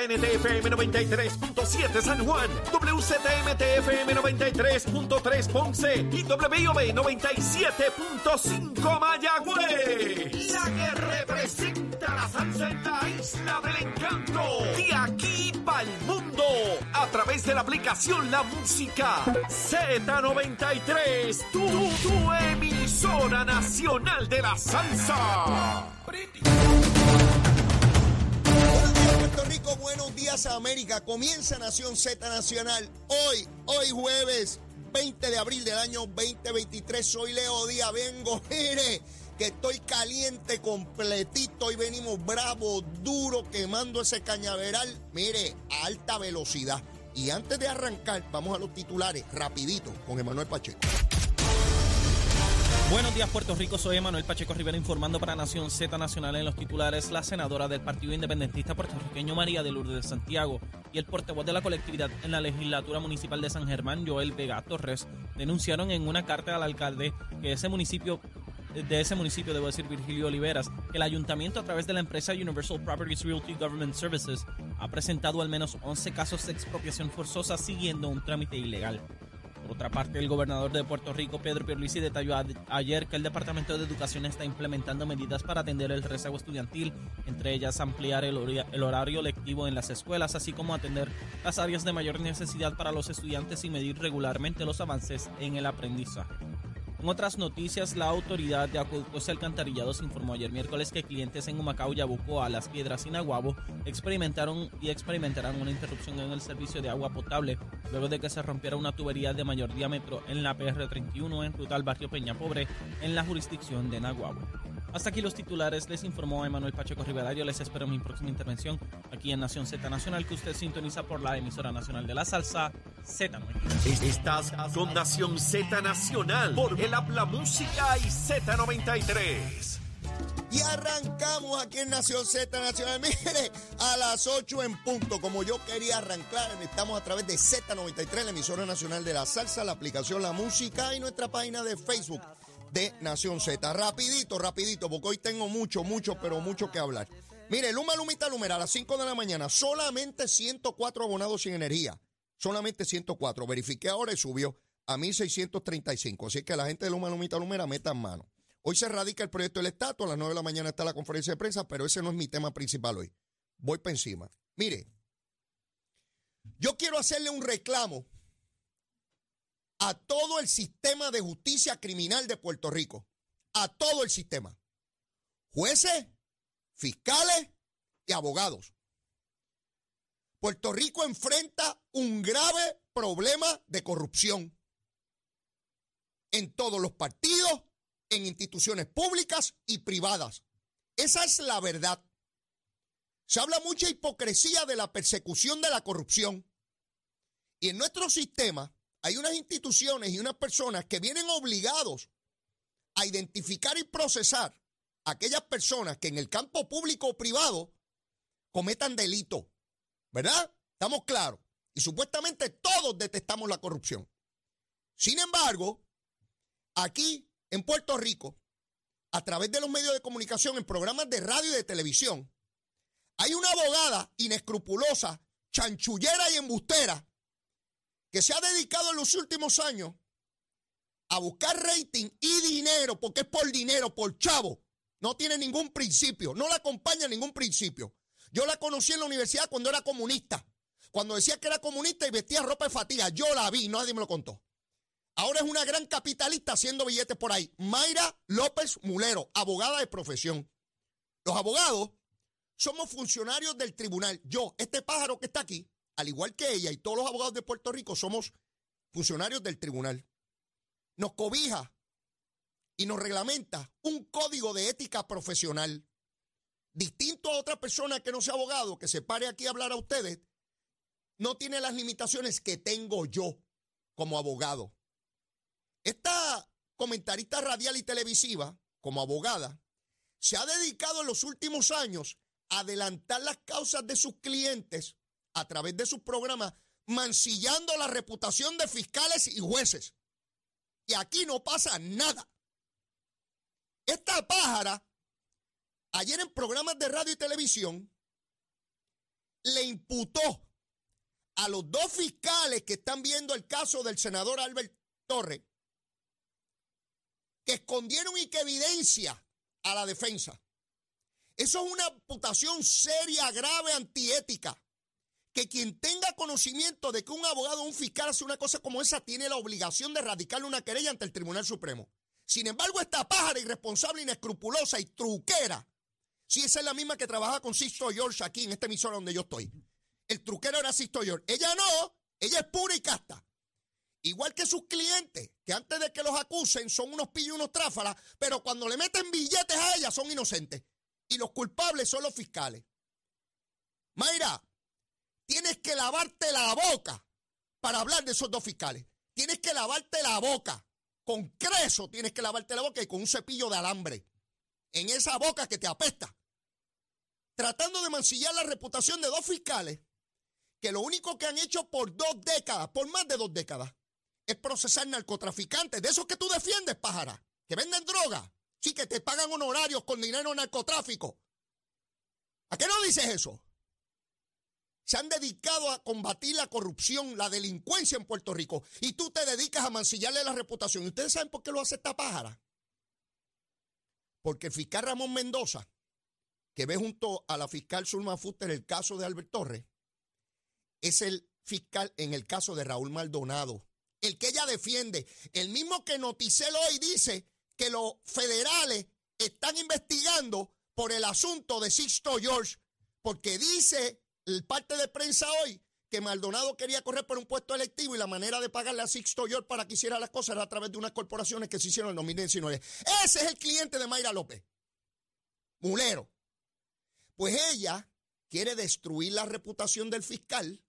WZNTFM 93.7 San Juan, WZMTFM 93.3 Ponce y WIOB 97.5 Mayagüez. La que representa la salsa en la isla del encanto. De aquí para el mundo. A través de la aplicación La Música Z93. Tu, tu emisora nacional de la salsa. Días Puerto Rico, buenos días América. Comienza Nación Z Nacional hoy, hoy jueves 20 de abril del año 2023. Soy Leo Díaz, vengo, mire, que estoy caliente completito y venimos bravo, duro, quemando ese cañaveral, mire, a alta velocidad. Y antes de arrancar, vamos a los titulares, rapidito, con Emanuel Pacheco. Buenos días, Puerto Rico. Soy Emanuel Pacheco Rivera informando para Nación Z Nacional en los titulares. La senadora del Partido Independentista puertorriqueño María de Lourdes de Santiago y el portavoz de la colectividad en la legislatura municipal de San Germán, Joel Vega Torres, denunciaron en una carta al alcalde que ese municipio de ese municipio, debo decir Virgilio Oliveras, que el ayuntamiento a través de la empresa Universal Properties Realty Government Services ha presentado al menos 11 casos de expropiación forzosa siguiendo un trámite ilegal. Por otra parte, el gobernador de Puerto Rico, Pedro Pierluisi, detalló ayer que el Departamento de Educación está implementando medidas para atender el rezago estudiantil, entre ellas ampliar el, el horario lectivo en las escuelas, así como atender las áreas de mayor necesidad para los estudiantes y medir regularmente los avances en el aprendizaje. En otras noticias, la autoridad de acueductos y alcantarillados informó ayer miércoles que clientes en Humacao, Yabucoa, Las Piedras y Naguabo experimentaron y experimentarán una interrupción en el servicio de agua potable luego de que se rompiera una tubería de mayor diámetro en la PR31 en ruta al barrio Peña Pobre en la jurisdicción de Naguabo. Hasta aquí los titulares, les informó Emanuel Pacheco Rivera. Yo les espero en mi próxima intervención aquí en Nación Z Nacional, que usted sintoniza por la emisora nacional de la salsa Z90. Estás con Nación Z Nacional por el Habla Música y Z93. Y arrancamos aquí en Nación Z Nacional. Mire, a las 8 en punto, como yo quería arrancar, estamos a través de Z93, la emisora nacional de la salsa, la aplicación La Música y nuestra página de Facebook de Nación Z. Rapidito, rapidito, porque hoy tengo mucho, mucho, pero mucho que hablar. Mire, Luma Lumita Lumera, a las 5 de la mañana, solamente 104 abonados sin energía. Solamente 104. Verifiqué ahora y subió a 1635. Así que la gente de Luma Lumita Lumera metan mano. Hoy se radica el proyecto del estatus, a las 9 de la mañana está la conferencia de prensa, pero ese no es mi tema principal hoy. Voy para encima. Mire, yo quiero hacerle un reclamo a todo el sistema de justicia criminal de Puerto Rico. A todo el sistema. Jueces, fiscales y abogados. Puerto Rico enfrenta un grave problema de corrupción en todos los partidos, en instituciones públicas y privadas. Esa es la verdad. Se habla mucha hipocresía de la persecución de la corrupción. Y en nuestro sistema hay unas instituciones y unas personas que vienen obligados a identificar y procesar a aquellas personas que en el campo público o privado cometan delito. ¿Verdad? Estamos claros. Y supuestamente todos detestamos la corrupción. Sin embargo, aquí en Puerto Rico, a través de los medios de comunicación, en programas de radio y de televisión, hay una abogada inescrupulosa, chanchullera y embustera, que se ha dedicado en los últimos años a buscar rating y dinero, porque es por dinero, por chavo. No tiene ningún principio, no la acompaña ningún principio. Yo la conocí en la universidad cuando era comunista, cuando decía que era comunista y vestía ropa de fatiga. Yo la vi, nadie me lo contó. Ahora es una gran capitalista haciendo billetes por ahí. Mayra López Mulero, abogada de profesión. Los abogados somos funcionarios del tribunal. Yo, este pájaro que está aquí, al igual que ella y todos los abogados de Puerto Rico, somos funcionarios del tribunal. Nos cobija y nos reglamenta un código de ética profesional. Distinto a otra persona que no sea abogado, que se pare aquí a hablar a ustedes, no tiene las limitaciones que tengo yo como abogado. Esta comentarista radial y televisiva, como abogada, se ha dedicado en los últimos años a adelantar las causas de sus clientes a través de sus programas, mancillando la reputación de fiscales y jueces. Y aquí no pasa nada. Esta pájara, ayer en programas de radio y televisión, le imputó a los dos fiscales que están viendo el caso del senador Albert Torres que escondieron y que evidencia a la defensa. Eso es una imputación seria, grave, antiética. Que quien tenga conocimiento de que un abogado o un fiscal hace una cosa como esa tiene la obligación de radicarle una querella ante el Tribunal Supremo. Sin embargo, esta pájara irresponsable, inescrupulosa y truquera, si esa es la misma que trabaja con Sisto George aquí en esta emisora donde yo estoy. El truquero era Sisto George. Ella no, ella es pura y casta. Igual que sus clientes, que antes de que los acusen son unos pillos y unos tráfalas, pero cuando le meten billetes a ella son inocentes. Y los culpables son los fiscales. Mayra, tienes que lavarte la boca para hablar de esos dos fiscales. Tienes que lavarte la boca. Con creso tienes que lavarte la boca y con un cepillo de alambre. En esa boca que te apesta. Tratando de mancillar la reputación de dos fiscales que lo único que han hecho por dos décadas, por más de dos décadas, es procesar narcotraficantes, de esos que tú defiendes, pájara, que venden droga, sí, que te pagan honorarios con dinero narcotráfico. ¿A qué no dices eso? Se han dedicado a combatir la corrupción, la delincuencia en Puerto Rico, y tú te dedicas a mancillarle la reputación. ¿Y ustedes saben por qué lo hace esta pájara? Porque el fiscal Ramón Mendoza, que ve junto a la fiscal Zulma Fuster el caso de Albert Torres, es el fiscal en el caso de Raúl Maldonado el que ella defiende, el mismo que Noticel hoy dice que los federales están investigando por el asunto de Sixto George, porque dice parte de prensa hoy que Maldonado quería correr por un puesto electivo y la manera de pagarle a Sixto George para que hiciera las cosas era a través de unas corporaciones que se hicieron en 2019. Ese es el cliente de Mayra López. Mulero. Pues ella quiere destruir la reputación del fiscal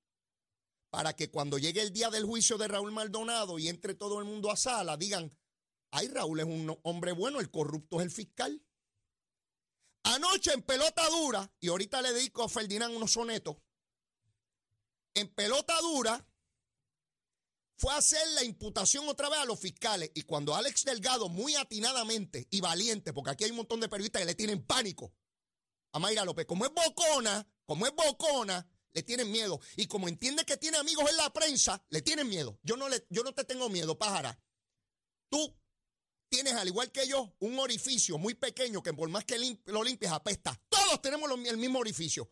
para que cuando llegue el día del juicio de Raúl Maldonado y entre todo el mundo a sala, digan, ay, Raúl es un hombre bueno, el corrupto es el fiscal. Anoche en pelota dura, y ahorita le dedico a Ferdinand unos sonetos, en pelota dura fue a hacer la imputación otra vez a los fiscales. Y cuando Alex Delgado, muy atinadamente y valiente, porque aquí hay un montón de periodistas que le tienen pánico a Mayra López, como es bocona, como es bocona, le tienen miedo. Y como entiende que tiene amigos en la prensa, le tienen miedo. Yo no, le, yo no te tengo miedo, pájara. Tú tienes, al igual que yo, un orificio muy pequeño que por más que lo limpies apesta. Todos tenemos el mismo orificio.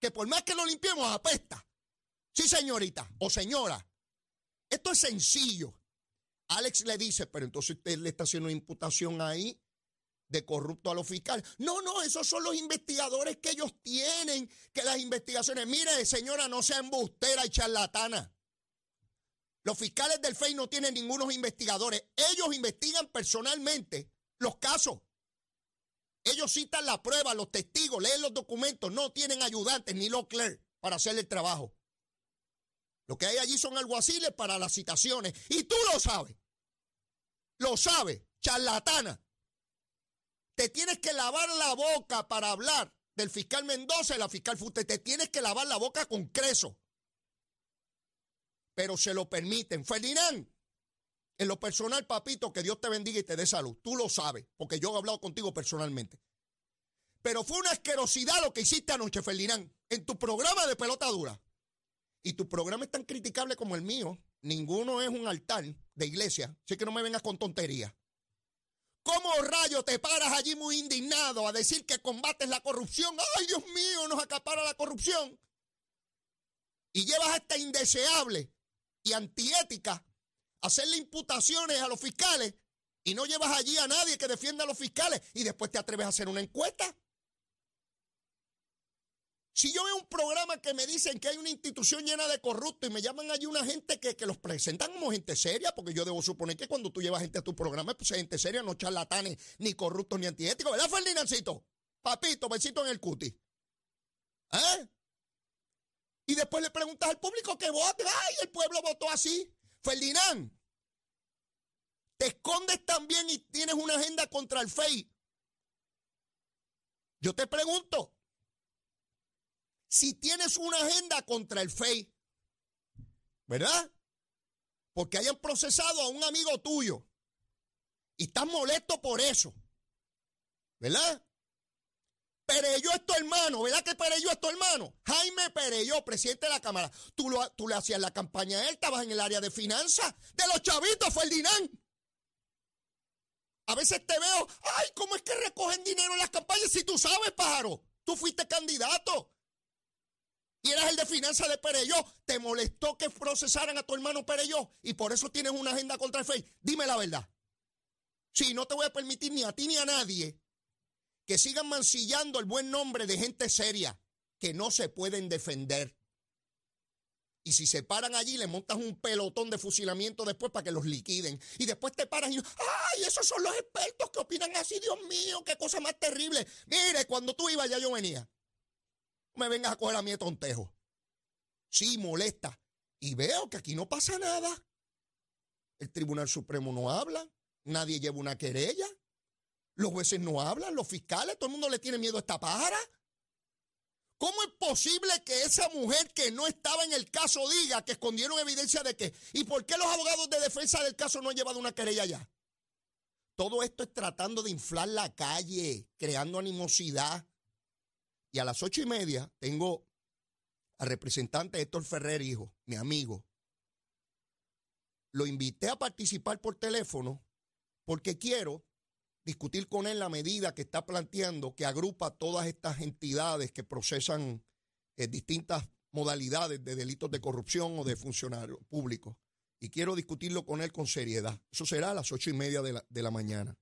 Que por más que lo limpiemos apesta. Sí, señorita o señora. Esto es sencillo. Alex le dice, pero entonces usted le está haciendo una imputación ahí de corrupto a los fiscales. No, no, esos son los investigadores que ellos tienen, que las investigaciones, mire señora, no sea embustera y charlatana. Los fiscales del FEI no tienen ningunos investigadores. Ellos investigan personalmente los casos. Ellos citan la prueba, los testigos, leen los documentos, no tienen ayudantes ni los clerks para hacer el trabajo. Lo que hay allí son alguaciles para las citaciones. Y tú lo sabes. Lo sabes, charlatana. Te tienes que lavar la boca para hablar del fiscal Mendoza y la fiscal Fuste. Te tienes que lavar la boca con creso. Pero se lo permiten. Ferdinand, en lo personal, papito, que Dios te bendiga y te dé salud. Tú lo sabes, porque yo he hablado contigo personalmente. Pero fue una asquerosidad lo que hiciste anoche, Ferdinand, en tu programa de pelota dura. Y tu programa es tan criticable como el mío. Ninguno es un altar de iglesia. Así que no me vengas con tonterías. ¿Cómo rayo te paras allí muy indignado a decir que combates la corrupción? ¡Ay, Dios mío, nos acapara la corrupción! Y llevas a indeseable y antiética hacerle imputaciones a los fiscales y no llevas allí a nadie que defienda a los fiscales y después te atreves a hacer una encuesta. Si yo veo un programa que me dicen que hay una institución llena de corruptos y me llaman allí una gente que, los presentan como gente seria, porque yo debo suponer que cuando tú llevas gente a tu programa, pues es gente seria, no charlatanes, ni corruptos, ni antiéticos, ¿verdad, Ferdinancito? Papito, besito en el cuti. ¿Eh? Y después le preguntas al público que vote. ¡Ay, el pueblo votó así! Ferdinand, te escondes también y tienes una agenda contra el FEI. Yo te pregunto, si tienes una agenda contra el FEI, ¿verdad? Porque hayan procesado a un amigo tuyo y estás molesto por eso, ¿verdad? Pereyó es tu hermano, ¿verdad que Pereyó es tu hermano? Jaime Pereyó, presidente de la Cámara. Tú, lo, tú le hacías la campaña a él, estabas en el área de finanzas. De los chavitos, Ferdinand. A veces te veo, ay, ¿cómo es que recogen dinero en las campañas? Si tú sabes, pájaro, tú fuiste candidato. Y eras el de finanzas de Pereyó. Te molestó que procesaran a tu hermano Pereyó. Y por eso tienes una agenda contra el FEI. Dime la verdad. Sí, no te voy a permitir ni a ti ni a nadie que sigan mancillando el buen nombre de gente seria que no se pueden defender. Y si se paran allí, le montas un pelotón de fusilamiento después para que los liquiden. Y después te paran y ¡ay! Esos son los expertos que opinan así, Dios mío, qué cosa más terrible. Mire, cuando tú ibas ya yo venía. Me vengas a coger a mí tontejo. Sí, molesta. Y veo que aquí no pasa nada. El Tribunal Supremo no habla. Nadie lleva una querella. Los jueces no hablan, los fiscales, todo el mundo le tiene miedo a esta pájara. ¿Cómo es posible que esa mujer que no estaba en el caso diga que escondieron evidencia de qué? ¿Y por qué los abogados de defensa del caso no han llevado una querella ya? Todo esto es tratando de inflar la calle, creando animosidad. Y a las ocho y media tengo al representante Héctor Ferrer, hijo, mi amigo. Lo invité a participar por teléfono porque quiero discutir con él la medida que está planteando que agrupa todas estas entidades que procesan eh, distintas modalidades de delitos de corrupción o de funcionarios públicos. Y quiero discutirlo con él con seriedad. Eso será a las ocho y media de la, de la mañana.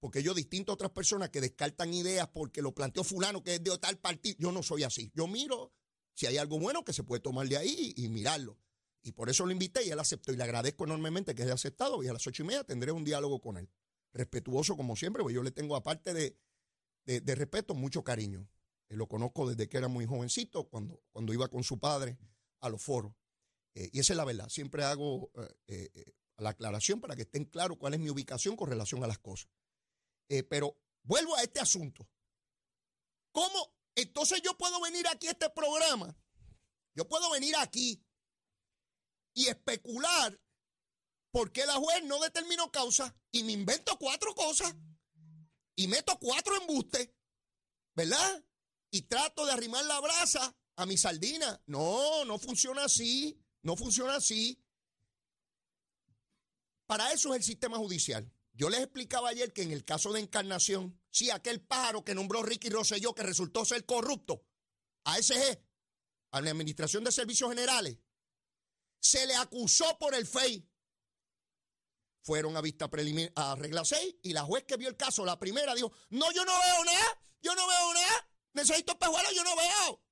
Porque yo, distinto a otras personas que descartan ideas porque lo planteó fulano que es de tal partido, yo no soy así. Yo miro si hay algo bueno que se puede tomar de ahí y, mirarlo. Y por eso lo invité y él aceptó. Y le agradezco enormemente que haya aceptado. Y a las ocho y media tendré un diálogo con él respetuoso como siempre, porque yo le tengo, aparte de, de, respeto, mucho cariño. Eh, lo conozco desde que era muy jovencito, cuando, cuando iba con su padre a los foros. Eh, y esa es la verdad. Siempre hago eh, la aclaración para que estén claros cuál es mi ubicación con relación a las cosas. pero vuelvo a este asunto. ¿Cómo? Entonces yo puedo venir aquí a este programa. Yo puedo venir aquí y especular ¿Por qué la juez no determinó causa y me invento cuatro cosas y meto cuatro embustes, ¿verdad? Y trato de arrimar la brasa a mi sardina. No, no funciona así, no funciona así. Para eso es el sistema judicial. Yo les explicaba ayer que en el caso de Encarnación, sí, aquel pájaro que nombró Ricky Rosselló que resultó ser corrupto, ASG, a la Administración de Servicios Generales, se le acusó por el FEI fueron a vista preliminar, a regla 6, y la juez que vio el caso, la primera, dijo, no, yo no veo nada, yo no veo nada, necesito espejuelos, yo no veo.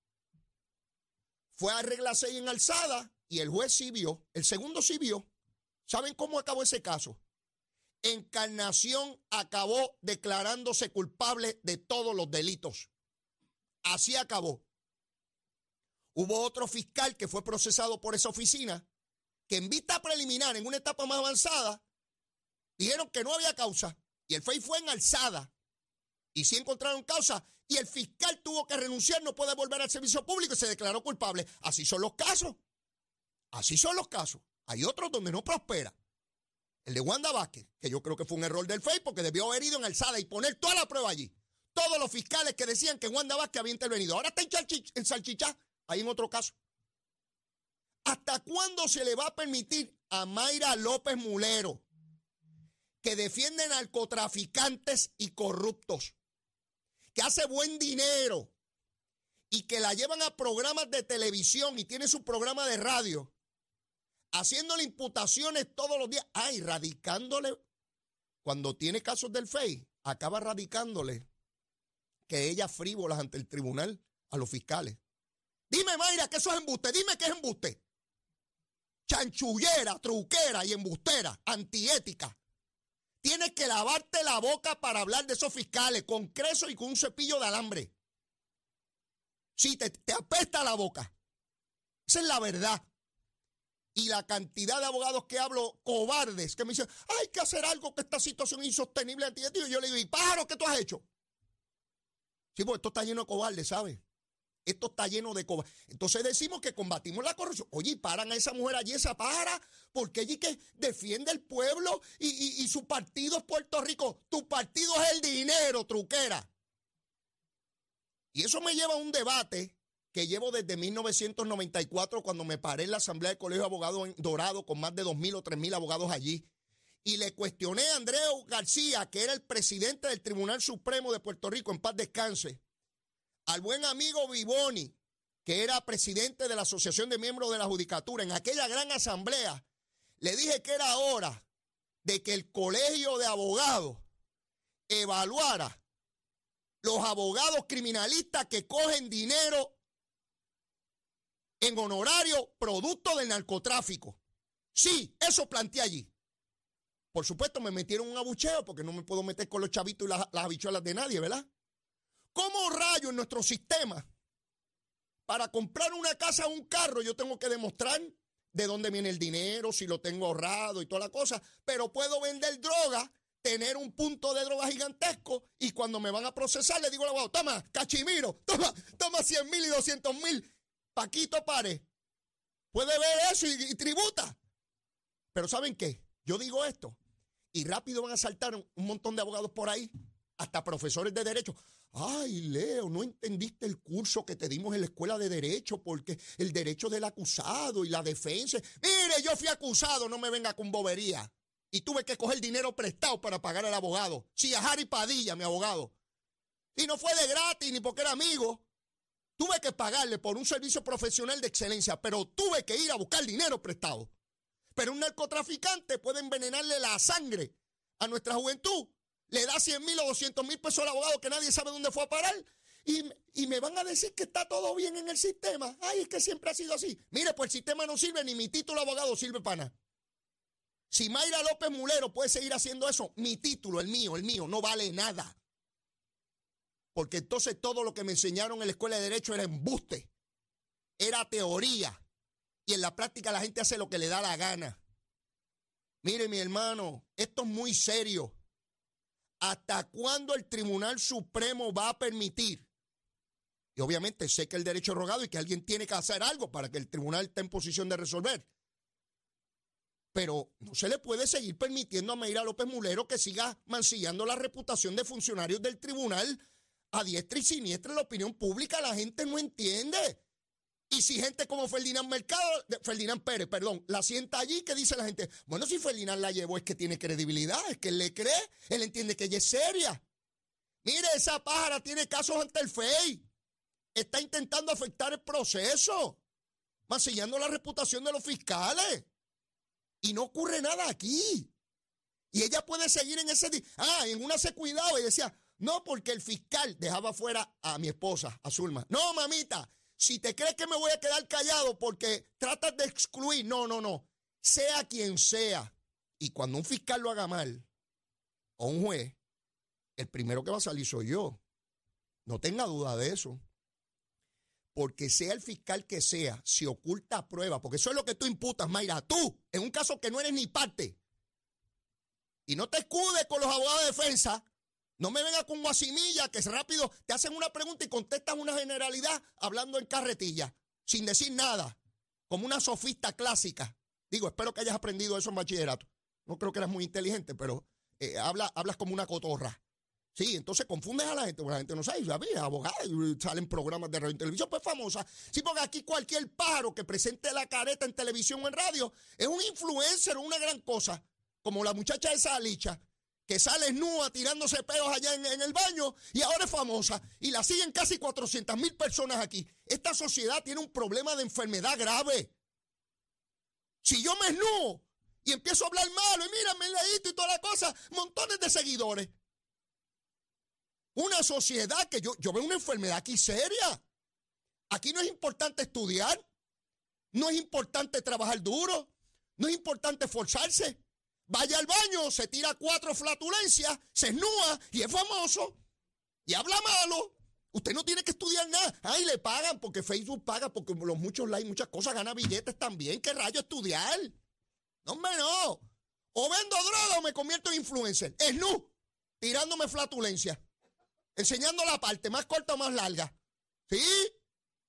Fue a regla 6 en alzada y el juez sí vio, el segundo sí vio. ¿Saben cómo acabó ese caso? Encarnación acabó declarándose culpable de todos los delitos. Así acabó. Hubo otro fiscal que fue procesado por esa oficina que en vista preliminar, en una etapa más avanzada, Dijeron que no había causa y el FEI fue en alzada. Y sí encontraron causa y el fiscal tuvo que renunciar, no puede volver al servicio público y se declaró culpable. Así son los casos. Así son los casos. Hay otros donde no prospera. El de Wanda Vázquez, que yo creo que fue un error del FEI porque debió haber ido en alzada y poner toda la prueba allí. Todos los fiscales que decían que Wanda Vázquez había intervenido. Ahora está en salchicha, ahí en otro caso. ¿Hasta cuándo se le va a permitir a Mayra López Mulero que defiende narcotraficantes y corruptos, que hace buen dinero y que la llevan a programas de televisión y tiene su programa de radio, haciéndole imputaciones todos los días, ay, radicándole, cuando tiene casos del FEI, acaba radicándole que ella frívolas ante el tribunal a los fiscales. Dime, Mayra, que eso es embuste, dime que es embuste. Chanchullera, truquera y embustera, antiética. Tienes que lavarte la boca para hablar de esos fiscales con creso y con un cepillo de alambre. Sí, te, te apesta la boca. Esa es la verdad. Y la cantidad de abogados que hablo, cobardes, que me dicen, hay que hacer algo que esta situación es insostenible. Y yo le digo, ¿y pájaro qué tú has hecho? Sí, pues esto está lleno de cobardes, ¿sabes? Esto está lleno de coba. Entonces decimos que combatimos la corrupción. Oye, y paran a esa mujer allí, esa pájara, porque allí que defiende el pueblo y, su partido es Puerto Rico. Tu partido es el dinero, truquera. Y eso me lleva a un debate que llevo desde 1994 cuando me paré en la Asamblea del Colegio de Abogados en Dorado con más de 2.000 o 3.000 abogados allí. Y le cuestioné a Andreu García, que era el presidente del Tribunal Supremo de Puerto Rico, en paz descanse, al buen amigo Vivoni, que era presidente de la Asociación de Miembros de la Judicatura, en aquella gran asamblea, le dije que era hora de que el Colegio de Abogados evaluara los abogados criminalistas que cogen dinero en honorario producto del narcotráfico. Sí, eso planteé allí. Por supuesto, me metieron un abucheo porque no me puedo meter con los chavitos y las, las habichuelas de nadie, ¿verdad? ¿Cómo rayo en nuestro sistema? Para comprar una casa o un carro, yo tengo que demostrar de dónde viene el dinero, si lo tengo ahorrado y toda la cosa, pero puedo vender droga, tener un punto de droga gigantesco y cuando me van a procesar le digo al abogado, toma, cachimiro, toma, toma 100 mil y 200 mil, Paquito pare. Puede ver eso y, y tributa. Pero ¿saben qué? Yo digo esto y rápido van a saltar un montón de abogados por ahí, hasta profesores de derecho. Ay, Leo, no entendiste el curso que te dimos en la escuela de derecho porque el derecho del acusado y la defensa. Mire, yo fui acusado, no me venga con bobería. Y tuve que coger dinero prestado para pagar al abogado. Sí, a Harry Padilla, mi abogado. Y no fue de gratis ni porque era amigo. Tuve que pagarle por un servicio profesional de excelencia, pero tuve que ir a buscar dinero prestado. Pero un narcotraficante puede envenenarle la sangre a nuestra juventud le da 100 mil o 200 mil pesos al abogado que nadie sabe dónde fue a parar. Y, y, me van a decir que está todo bien en el sistema. Ay, es que siempre ha sido así. Mire, pues el sistema no sirve, ni mi título de abogado sirve para nada. Si Mayra López Mulero puede seguir haciendo eso, mi título, el mío, el mío, no vale nada. Porque entonces todo lo que me enseñaron en la escuela de Derecho era embuste, era teoría. Y en la práctica la gente hace lo que le da la gana. Mire, mi hermano, esto es muy serio. ¿Hasta cuándo el Tribunal Supremo va a permitir? Y obviamente sé que el derecho es rogado y que alguien tiene que hacer algo para que el tribunal esté en posición de resolver. Pero no se le puede seguir permitiendo a Mayra López Mulero que siga mancillando la reputación de funcionarios del tribunal a diestra y siniestra en la opinión pública. La gente no entiende. Y si gente como Ferdinand Mercado, Ferdinand Pérez, perdón, la sienta allí, ¿qué dice la gente? Bueno, si Ferdinand la llevó es que tiene credibilidad, es que él le cree, él entiende que ella es seria. Mire, esa pájara tiene casos ante el FEI. Está intentando afectar el proceso, mancillando la reputación de los fiscales. Y no ocurre nada aquí. Y ella puede seguir en ese... Ah, en una se cuidado y decía, no, porque el fiscal dejaba fuera a mi esposa, a Zulma. No, mamita, si te crees que me voy a quedar callado porque tratas de excluir, no, no, no. Sea quien sea. Y cuando un fiscal lo haga mal, o un juez, el primero que va a salir soy yo. No tenga duda de eso. Porque sea el fiscal que sea, si oculta pruebas, porque eso es lo que tú imputas, Mayra, tú, en un caso que no eres ni parte. Y no te escudes con los abogados de defensa, no me venga con guasimilla que es rápido te hacen una pregunta y contestan una generalidad hablando en carretilla, sin decir nada, como una sofista clásica. Digo, espero que hayas aprendido eso en bachillerato. No creo que eras muy inteligente, pero eh, habla, hablas como una cotorra. Sí, entonces confundes a la gente, porque la gente no sabe, es abogada, salen programas de radio y televisión, pues famosa. Sí, porque aquí cualquier pájaro que presente la careta en televisión o en radio es un influencer o una gran cosa, como la muchacha esa licha, que sale nua tirándose peos allá en, el baño y ahora es famosa y la siguen casi 400 mil personas aquí. Esta sociedad tiene un problema de enfermedad grave. Si yo me esnúo y empiezo a hablar malo y mira, me leíto y toda la cosa, montones de seguidores. Una sociedad que yo, yo veo una enfermedad aquí seria. Aquí no es importante estudiar, no es importante trabajar duro, no es importante esforzarse. Vaya al baño, se tira cuatro flatulencias, se esnúa y es famoso y habla malo. Usted no tiene que estudiar nada. Ay, le pagan porque Facebook paga, porque los muchos likes, muchas cosas, gana billetes también. ¿Qué rayo estudiar? No, hombre, no. O vendo droga o me convierto en influencer. Esnú, tirándome flatulencia. Enseñando la parte, más corta o más larga. ¿Sí?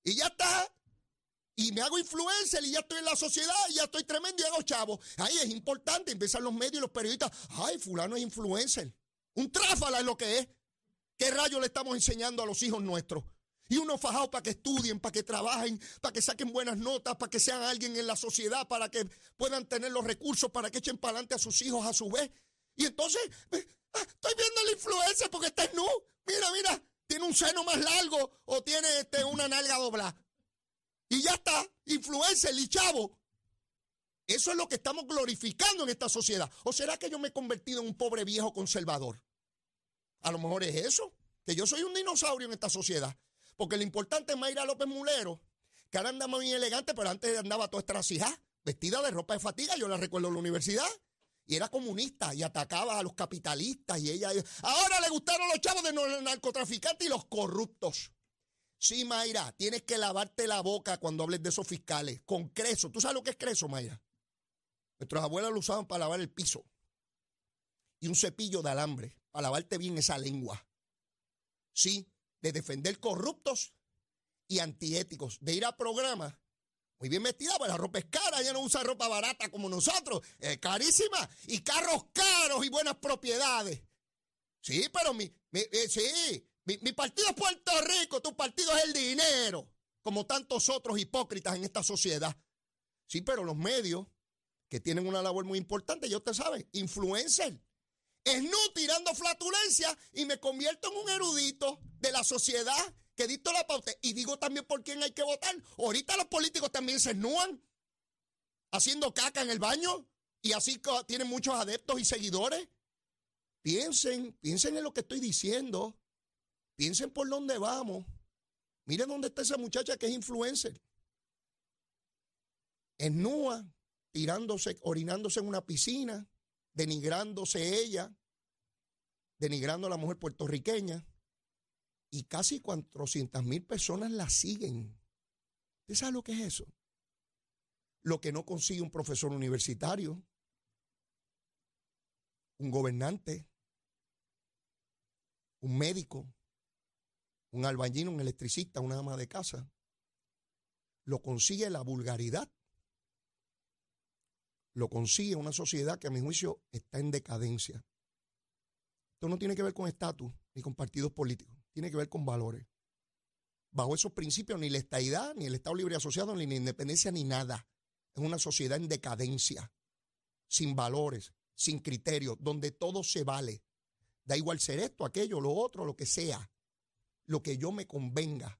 Y ya está y me hago influencer y ya estoy en la sociedad y ya estoy tremendo y hago chavo. Ahí es importante, empiezan los medios y los periodistas. Ay, fulano es influencer. Un tráfala es lo que es. ¿Qué rayo le estamos enseñando a los hijos nuestros? Y uno fajado para que estudien, para que trabajen, para que saquen buenas notas, para que sean alguien en la sociedad, para que puedan tener los recursos, para que echen para adelante a sus hijos a su vez. Y entonces, ah, estoy viendo la influencia porque está nu. Mira, mira, tiene un seno más largo o tiene este, una nalga doblada. Y ya está, influencer y chavo. Eso es lo que estamos glorificando en esta sociedad. ¿O será que yo me he convertido en un pobre viejo conservador? A lo mejor es eso, que yo soy un dinosaurio en esta sociedad. Porque lo importante es Mayra López Mulero, que ahora anda muy elegante, pero antes andaba toda estracijada, vestida de ropa de fatiga, yo la recuerdo en la universidad. Y era comunista y atacaba a los capitalistas y ella... Ahora le gustaron los chavos de los narcotraficantes y los corruptos. Sí, Mayra, tienes que lavarte la boca cuando hables de esos fiscales. Con creso. ¿Tú sabes lo que es creso, Mayra? Nuestros abuelos lo usaban para lavar el piso. Y un cepillo de alambre para lavarte bien esa lengua. Sí, de defender corruptos y antiéticos, de ir a programas muy bien vestida, pues la ropa es cara, ella no usa ropa barata como nosotros, es carísima, y carros caros y buenas propiedades. Sí, pero mi, eh, sí, mi, partido es Puerto Rico, tu partido es el dinero, como tantos otros hipócritas en esta sociedad. Sí, pero los medios, que tienen una labor muy importante, ya usted sabe, influencer. Es no tirando flatulencia y me convierto en un erudito de la sociedad que dicto la pauta. Y digo también por quién hay que votar. Ahorita los políticos también se esnúan haciendo caca en el baño y así tienen muchos adeptos y seguidores. Piensen, piensen en lo que estoy diciendo. Piensen por dónde vamos. Miren dónde está esa muchacha que es influencer. Esnúa, tirándose, orinándose en una piscina, denigrándose ella, denigrando a la mujer puertorriqueña y casi 400 mil personas la siguen. ¿Usted sabe lo que es eso? Lo que no consigue un profesor universitario, un gobernante, un médico, un albañil, un electricista, una ama de casa. Lo consigue la vulgaridad. Lo consigue una sociedad que a mi juicio está en decadencia. Esto no tiene que ver con estatus ni con partidos políticos tiene que ver con valores. Bajo esos principios, ni la estadidad, ni el Estado Libre Asociado, ni la independencia, ni nada. Es una sociedad en decadencia, sin valores, sin criterios, donde todo se vale. Da igual ser esto, aquello, lo otro, lo que sea. Lo que yo me convenga.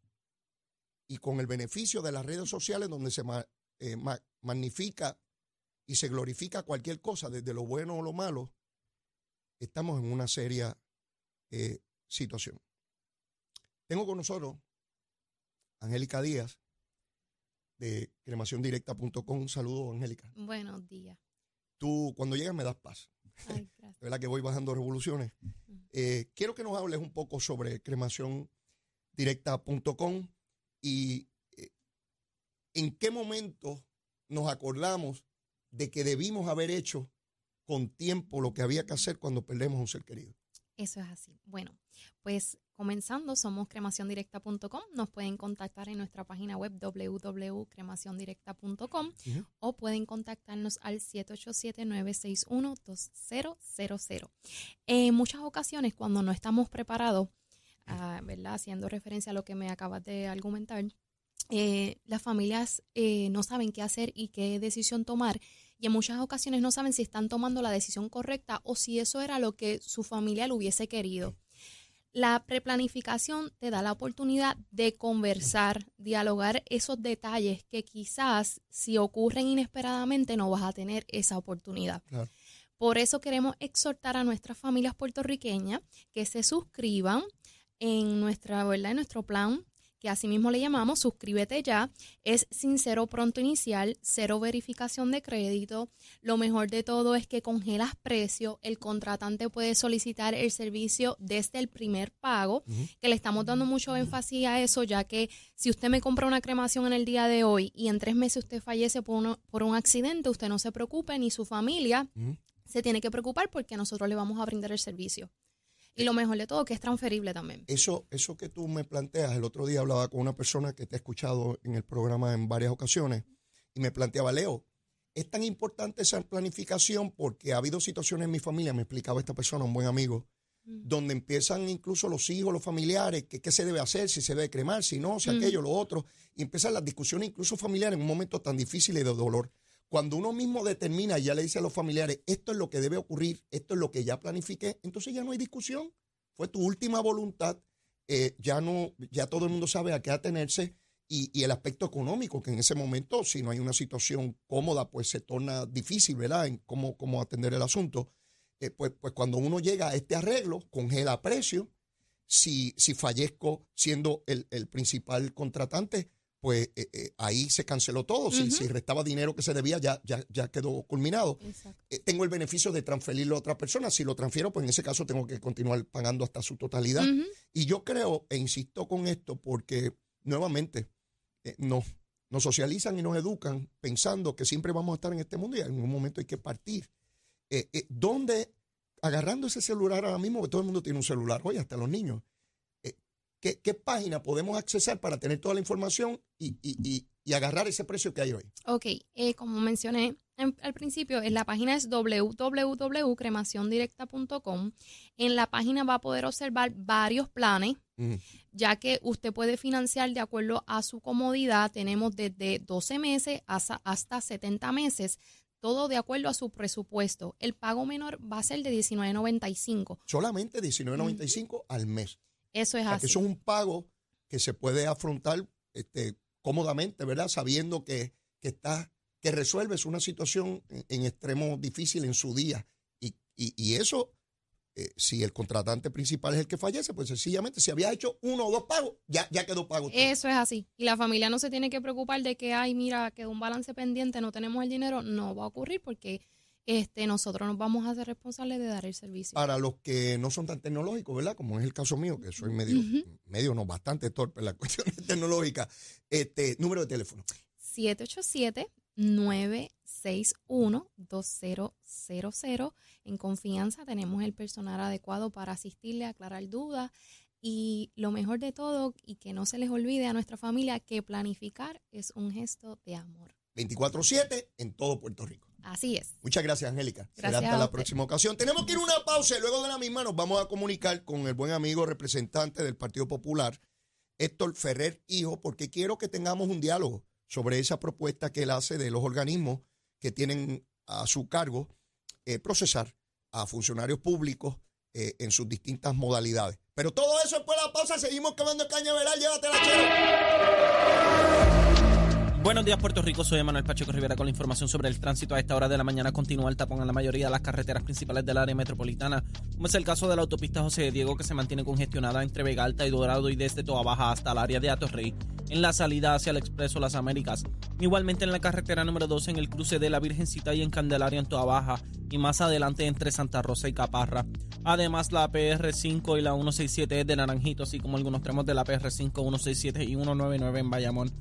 Y con el beneficio de las redes sociales, donde se eh, magnifica y se glorifica cualquier cosa, desde lo bueno o lo malo, estamos en una seria eh, situación. Tengo con nosotros Angélica Díaz de cremaciondirecta.com. Saludos, Angélica. Buenos días. Tú, cuando llegas, me das paz. Ay, gracias. ¿Verdad que voy bajando revoluciones? Eh, quiero que nos hables un poco sobre cremaciondirecta.com y eh, en qué momento nos acordamos de que debimos haber hecho con tiempo lo que había que hacer cuando perdemos un ser querido. Eso es así. Bueno, pues comenzando, somos cremaciondirecta.com. Nos pueden contactar en nuestra página web www.cremaciondirecta.com o pueden contactarnos al 787-961-2000. En muchas ocasiones, cuando no estamos preparados, ¿verdad? haciendo referencia a lo que me acabas de argumentar, eh, las familias eh, no saben qué hacer y qué decisión tomar y en muchas ocasiones no saben si están tomando la decisión correcta o si eso era lo que su familia le hubiese querido. La preplanificación te da la oportunidad de conversar, dialogar esos detalles que quizás si ocurren inesperadamente no vas a tener esa oportunidad. Por eso queremos exhortar a nuestras familias puertorriqueñas que se suscriban en nuestra, ¿verdad? En nuestro plan que asimismo le llamamos suscríbete ya, es sincero pronto inicial, cero verificación de crédito. Lo mejor de todo es que congelas precio, el contratante puede solicitar el servicio desde el primer pago, que le estamos dando mucho énfasis a eso, ya que si usted me compra una cremación en el día de hoy y en tres meses usted fallece por, por un accidente, usted no se preocupe, ni su familia se tiene que preocupar porque nosotros le vamos a brindar el servicio. Y lo mejor de todo, que es transferible también. Eso, eso que tú me planteas, el otro día hablaba con una persona que te ha escuchado en el programa en varias ocasiones y me planteaba, Leo, es tan importante esa planificación porque ha habido situaciones en mi familia, me explicaba esta persona, un buen amigo, donde empiezan incluso los hijos, los familiares, que qué se debe hacer, si se debe cremar, si no, si aquello, lo otro, y empiezan las discusiones incluso familiares en un momento tan difícil y de dolor. Cuando uno mismo determina, ya le dice a los familiares, esto es lo que debe ocurrir, esto es lo que ya planifiqué, entonces ya no hay discusión. Fue tu última voluntad, eh, ya no, ya todo el mundo sabe a qué atenerse y, el aspecto económico, que en ese momento, si no hay una situación cómoda, pues se torna difícil, ¿verdad? En cómo, cómo atender el asunto. Eh, pues, pues cuando uno llega a este arreglo, congela precio. Si, si fallezco siendo el, el principal contratante, pues eh, eh, ahí se canceló todo. si, si, restaba dinero que se debía, ya, ya, ya quedó culminado. tengo el beneficio de transferirlo a otra persona. Si lo transfiero, pues en ese caso tengo que continuar pagando hasta su totalidad. Y yo creo, e insisto con esto, porque nuevamente nos, nos socializan y nos educan pensando que siempre vamos a estar en este mundo y en un momento hay que partir. Eh, eh, ¿Dónde, agarrando ese celular ahora mismo, que todo el mundo tiene un celular, hoy hasta los niños, eh, ¿qué, página podemos accesar para tener toda la información y, y, y, agarrar ese precio que hay hoy? Ok, como mencioné al principio, en la página es www.cremaciondirecta.com. En la página va a poder observar varios planes, ya que usted puede financiar de acuerdo a su comodidad. Tenemos desde 12 meses hasta, hasta 70 meses todo de acuerdo a su presupuesto. El pago menor va a ser de $19.95. Solamente $19.95 al mes. Eso es así. Eso es un pago que se puede afrontar este, cómodamente, ¿verdad? Sabiendo que, que, está, que resuelves una situación en, extremo difícil en su día. Y, y, y eso eh, si el contratante principal es el que fallece, pues sencillamente si había hecho uno o dos pagos, ya, ya quedó pago. Eso es así. Y la familia no se tiene que preocupar de que, ay, mira, quedó un balance pendiente, no tenemos el dinero. No va a ocurrir porque este, nosotros nos vamos a hacer responsables de dar el servicio. Para los que no son tan tecnológicos, ¿verdad? Como es el caso mío, que soy medio, medio no, bastante torpe en las cuestiones tecnológicas. Este, número de teléfono. 787 961 2000 En confianza tenemos el personal adecuado para asistirle, aclarar dudas y lo mejor de todo, y que no se les olvide a nuestra familia, que planificar es un gesto de amor. 24-7 en todo Puerto Rico. Así es. Muchas gracias, Angélica. Será hasta la próxima ocasión. Tenemos que ir a una pausa y luego de la misma nos vamos a comunicar con el buen amigo representante del Partido Popular, Héctor Ferrer Hijo, porque quiero que tengamos un diálogo sobre esa propuesta que él hace de los organismos que tienen a su cargo eh, procesar a funcionarios públicos eh, en sus distintas modalidades. Pero todo eso después de la pausa, seguimos quemando cañaveral, llévatela, chero. Buenos días, Puerto Rico. Soy Manuel Pacheco Rivera con la información sobre el tránsito. A esta hora de la mañana continúa el tapón en la mayoría de las carreteras principales del área metropolitana, como es el caso de la autopista José Diego, que se mantiene congestionada entre Vega Alta y Dorado y desde Toa Baja hasta el área de Atorrey, en la salida hacia el Expreso Las Américas. Igualmente en la carretera número 2 en el cruce de la Virgencita y en Candelaria en Toa Baja, y más adelante entre Santa Rosa y Caparra. Además, la PR5 y la 167 de Naranjito, así como algunos tramos de la PR5, 167 y 199 en Bayamón.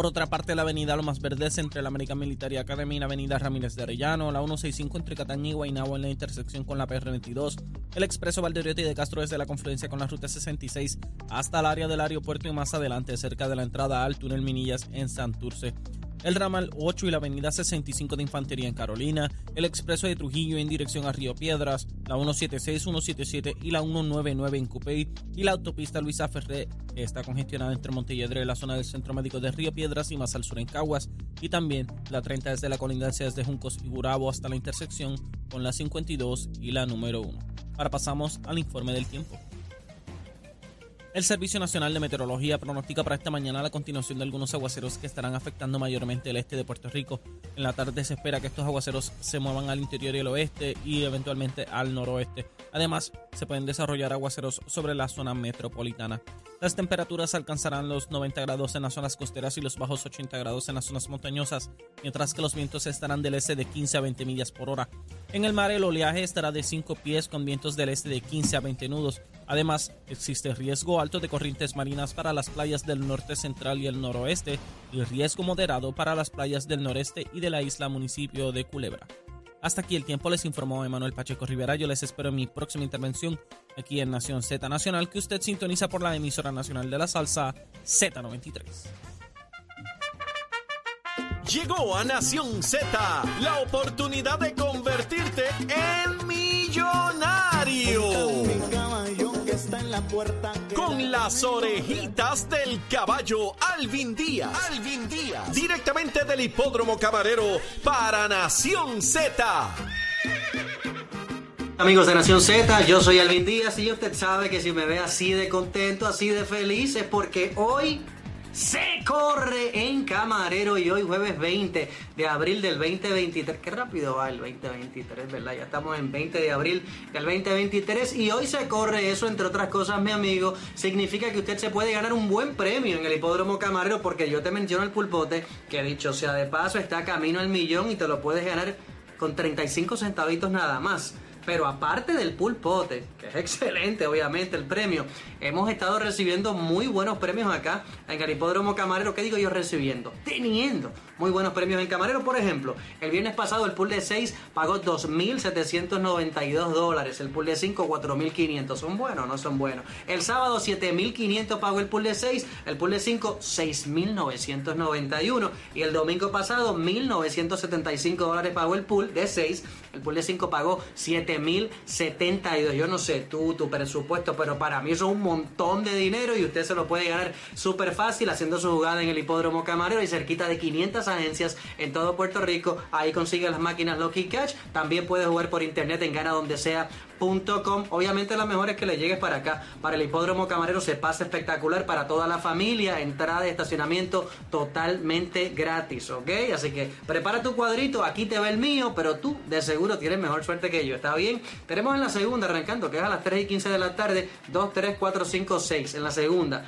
Por otra parte, la avenida Lomas Verdes entre la American Military Academy y la avenida Ramírez de Arellano, la 165 entre Cataña y Guaynabo en la intersección con la PR22, el expreso Valderiotti de Castro desde la confluencia con la ruta 66 hasta el área del aeropuerto y más adelante cerca de la entrada al túnel Minillas en Santurce el ramal 8 y la avenida 65 de Infantería en Carolina, el expreso de Trujillo en dirección a Río Piedras, la 176, 177 y la 199 en Cupey y la autopista Luisa Ferré está congestionada entre Montelledre, la zona del Centro Médico de Río Piedras y más al sur en Caguas y también la 30 desde la colindancia desde Juncos y Burabo hasta la intersección con la 52 y la número 1. Ahora pasamos al informe del tiempo. El Servicio Nacional de Meteorología pronostica para esta mañana la continuación de algunos aguaceros que estarán afectando mayormente el este de Puerto Rico. En la tarde se espera que estos aguaceros se muevan al interior y el oeste y eventualmente al noroeste. Además, se pueden desarrollar aguaceros sobre la zona metropolitana. Las temperaturas alcanzarán los 90 grados en las zonas costeras y los bajos 80 grados en las zonas montañosas, mientras que los vientos estarán del este de 15 a 20 millas por hora. En el mar el oleaje estará de 5 pies con vientos del este de 15 a 20 nudos. Además, existe riesgo alto de corrientes marinas para las playas del norte central y el noroeste y riesgo moderado para las playas del noreste y de la isla municipio de Culebra. Hasta aquí el tiempo, les informó Emanuel Pacheco Rivera. Yo les espero en mi próxima intervención aquí en Nación Z Nacional, que usted sintoniza por la emisora nacional de la salsa Z93. Llegó a Nación Z la oportunidad de convertirte en millonario la puerta. Con las orejitas del caballo Alvin Díaz. Alvin Díaz. Directamente del hipódromo camarero para Nación Z. Amigos de Nación Z, yo soy Alvin Díaz y usted sabe que si me ve así de contento, así de feliz, es porque hoy se corre en Camarero y hoy jueves 20 de abril del 2023. Qué rápido va el 2023, ¿verdad? Ya estamos en 20 de abril del 2023 y hoy se corre eso, entre otras cosas, mi amigo. Significa que usted se puede ganar un buen premio en el hipódromo Camarero porque yo te menciono el pulpote que dicho sea de paso está camino al millón y te lo puedes ganar con 35 centavitos nada más. Pero aparte del pulpote, que es excelente, obviamente, el premio, hemos estado recibiendo muy buenos premios acá en el Camarero. ¿Qué digo yo recibiendo? Teniendo muy buenos premios en Camarero. Por ejemplo, el viernes pasado el pool de 6 pagó 2.792 dólares. El pool de 5, 4.500. ¿Son buenos o no son buenos? El sábado, 7.500 pagó el pool de 6. El pool de 5, 6.991. Y el domingo pasado, 1.975 dólares pagó el pool de 6. El pool de 5 pagó 7.072. Yo no sé tú, tu presupuesto, pero para mí eso es un montón de dinero y usted se lo puede ganar súper fácil haciendo su jugada en el hipódromo camarero y cerquita de 500 agencias en todo Puerto Rico. Ahí consigue las máquinas Lucky Catch. También puede jugar por internet en gana donde sea Obviamente lo mejor es que le llegues para acá, para el hipódromo camarero, se pasa espectacular para toda la familia, entrada y estacionamiento totalmente gratis, ¿ok? Así que prepara tu cuadrito, aquí te va el mío, pero tú de seguro tienes mejor suerte que yo, ¿está bien? Tenemos en la segunda arrancando, que es a las 3 y 15 de la tarde, 2, 3, 4, 5, 6 en la segunda.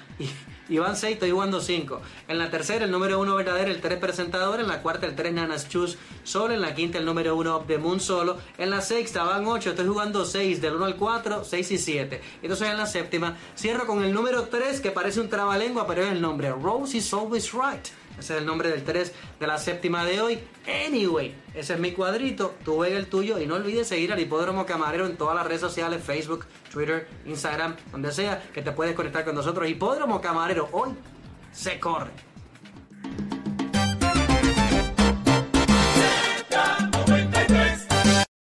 Y van 6, estoy jugando 5. En la tercera, el número 1 verdadero, el 3 presentador. En la cuarta, el 3 Nanas Chus solo. En la quinta, el número 1 Up the Moon solo. En la sexta, van 8, estoy jugando 6, del 1 al 4, 6 y 7. Entonces en la séptima, cierro con el número 3, que parece un trabalengua, pero es el nombre. Rose is always right. Ese es el nombre del 3 de la séptima de hoy. Anyway, ese es mi cuadrito. Tú ve el tuyo y no olvides seguir al Hipódromo Camarero en todas las redes sociales: Facebook, Twitter, Instagram, donde sea, que te puedes conectar con nosotros. Hipódromo Camarero, hoy se corre.